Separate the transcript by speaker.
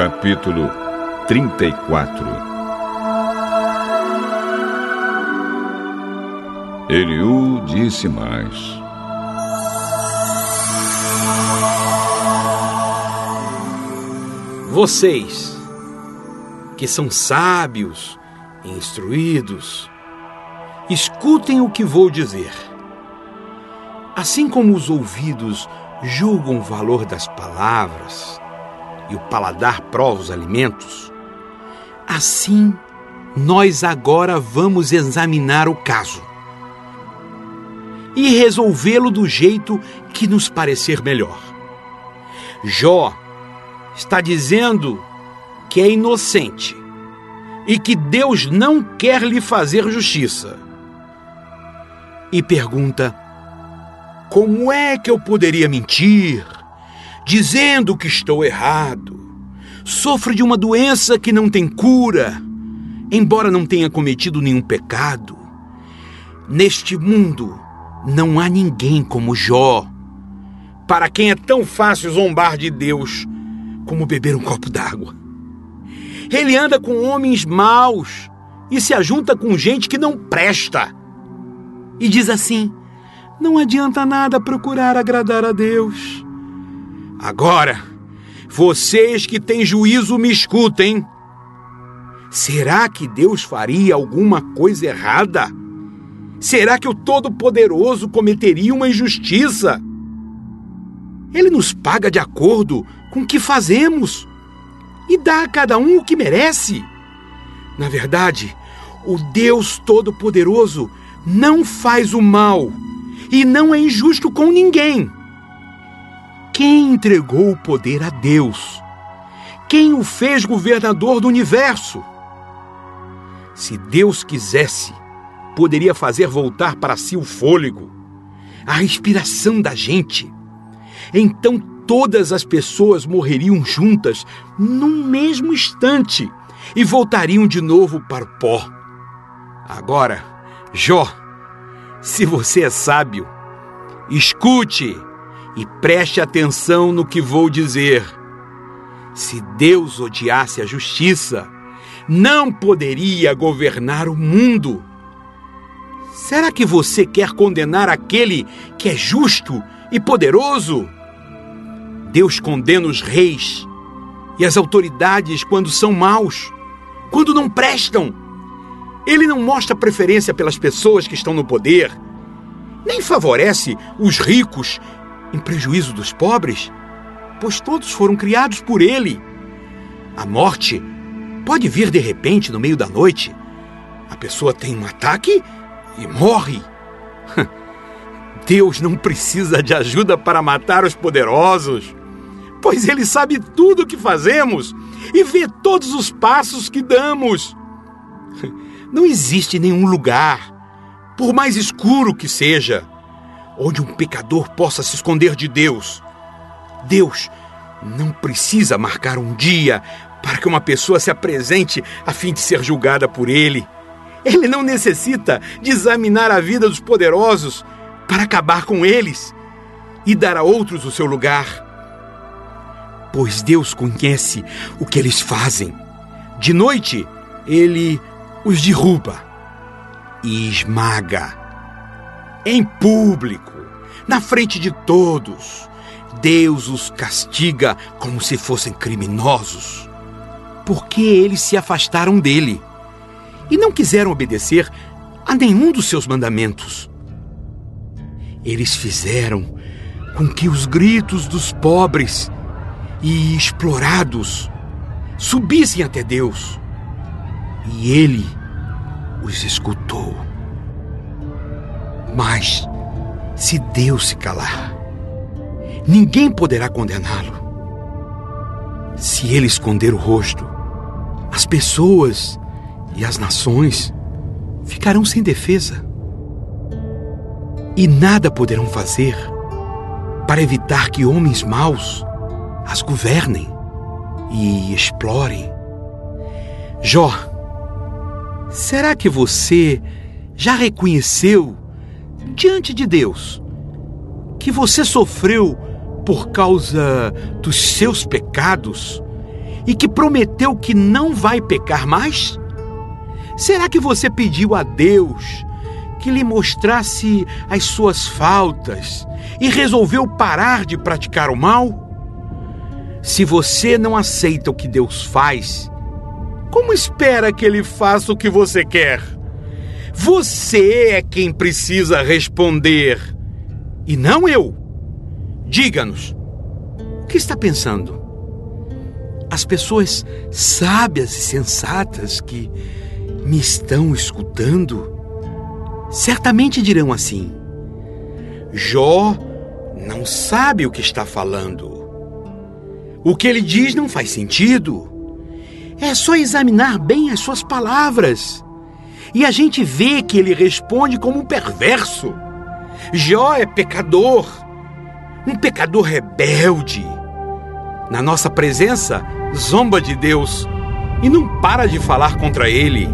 Speaker 1: Capítulo 34 Eliú disse mais:
Speaker 2: Vocês, que são sábios e instruídos, escutem o que vou dizer. Assim como os ouvidos julgam o valor das palavras e o paladar prova os alimentos, assim nós agora vamos examinar o caso e resolvê-lo do jeito que nos parecer melhor. Jó está dizendo que é inocente e que Deus não quer lhe fazer justiça. E pergunta: como é que eu poderia mentir, dizendo que estou errado? Sofro de uma doença que não tem cura, embora não tenha cometido nenhum pecado. Neste mundo não há ninguém como Jó, para quem é tão fácil zombar de Deus como beber um copo d'água. Ele anda com homens maus e se ajunta com gente que não presta. E diz assim: não adianta nada procurar agradar a Deus. Agora, vocês que têm juízo me escutem. Será que Deus faria alguma coisa errada? Será que o Todo-Poderoso cometeria uma injustiça? Ele nos paga de acordo com o que fazemos e dá a cada um o que merece. Na verdade, o Deus Todo-Poderoso não faz o mal e não é injusto com ninguém. Quem entregou o poder a Deus? Quem o fez governador do universo? Se Deus quisesse, poderia fazer voltar para si o fôlego, a respiração da gente. Então todas as pessoas morreriam juntas num mesmo instante e voltariam de novo para o pó. Agora, Jó se você é sábio, escute e preste atenção no que vou dizer. Se Deus odiasse a justiça, não poderia governar o mundo. Será que você quer condenar aquele que é justo e poderoso? Deus condena os reis e as autoridades quando são maus, quando não prestam ele não mostra preferência pelas pessoas que estão no poder, nem favorece os ricos em prejuízo dos pobres, pois todos foram criados por ele. A morte pode vir de repente no meio da noite. A pessoa tem um ataque e morre. Deus não precisa de ajuda para matar os poderosos, pois Ele sabe tudo o que fazemos e vê todos os passos que damos. Não existe nenhum lugar, por mais escuro que seja, onde um pecador possa se esconder de Deus. Deus não precisa marcar um dia para que uma pessoa se apresente a fim de ser julgada por ele. Ele não necessita de examinar a vida dos poderosos para acabar com eles e dar a outros o seu lugar. Pois Deus conhece o que eles fazem. De noite, ele os derruba e esmaga. Em público, na frente de todos, Deus os castiga como se fossem criminosos, porque eles se afastaram dele e não quiseram obedecer a nenhum dos seus mandamentos. Eles fizeram com que os gritos dos pobres e explorados subissem até Deus e ele os escutou. Mas, se Deus se calar, ninguém poderá condená-lo. Se ele esconder o rosto, as pessoas e as nações ficarão sem defesa. E nada poderão fazer para evitar que homens maus as governem e explorem. Jó Será que você já reconheceu diante de Deus que você sofreu por causa dos seus pecados e que prometeu que não vai pecar mais? Será que você pediu a Deus que lhe mostrasse as suas faltas e resolveu parar de praticar o mal? Se você não aceita o que Deus faz, como espera que Ele faça o que você quer? Você é quem precisa responder e não eu. Diga-nos, o que está pensando? As pessoas sábias e sensatas que me estão escutando certamente dirão assim: Jó não sabe o que está falando. O que ele diz não faz sentido. É só examinar bem as suas palavras. E a gente vê que ele responde como um perverso. Jó é pecador, um pecador rebelde. Na nossa presença, zomba de Deus e não para de falar contra ele.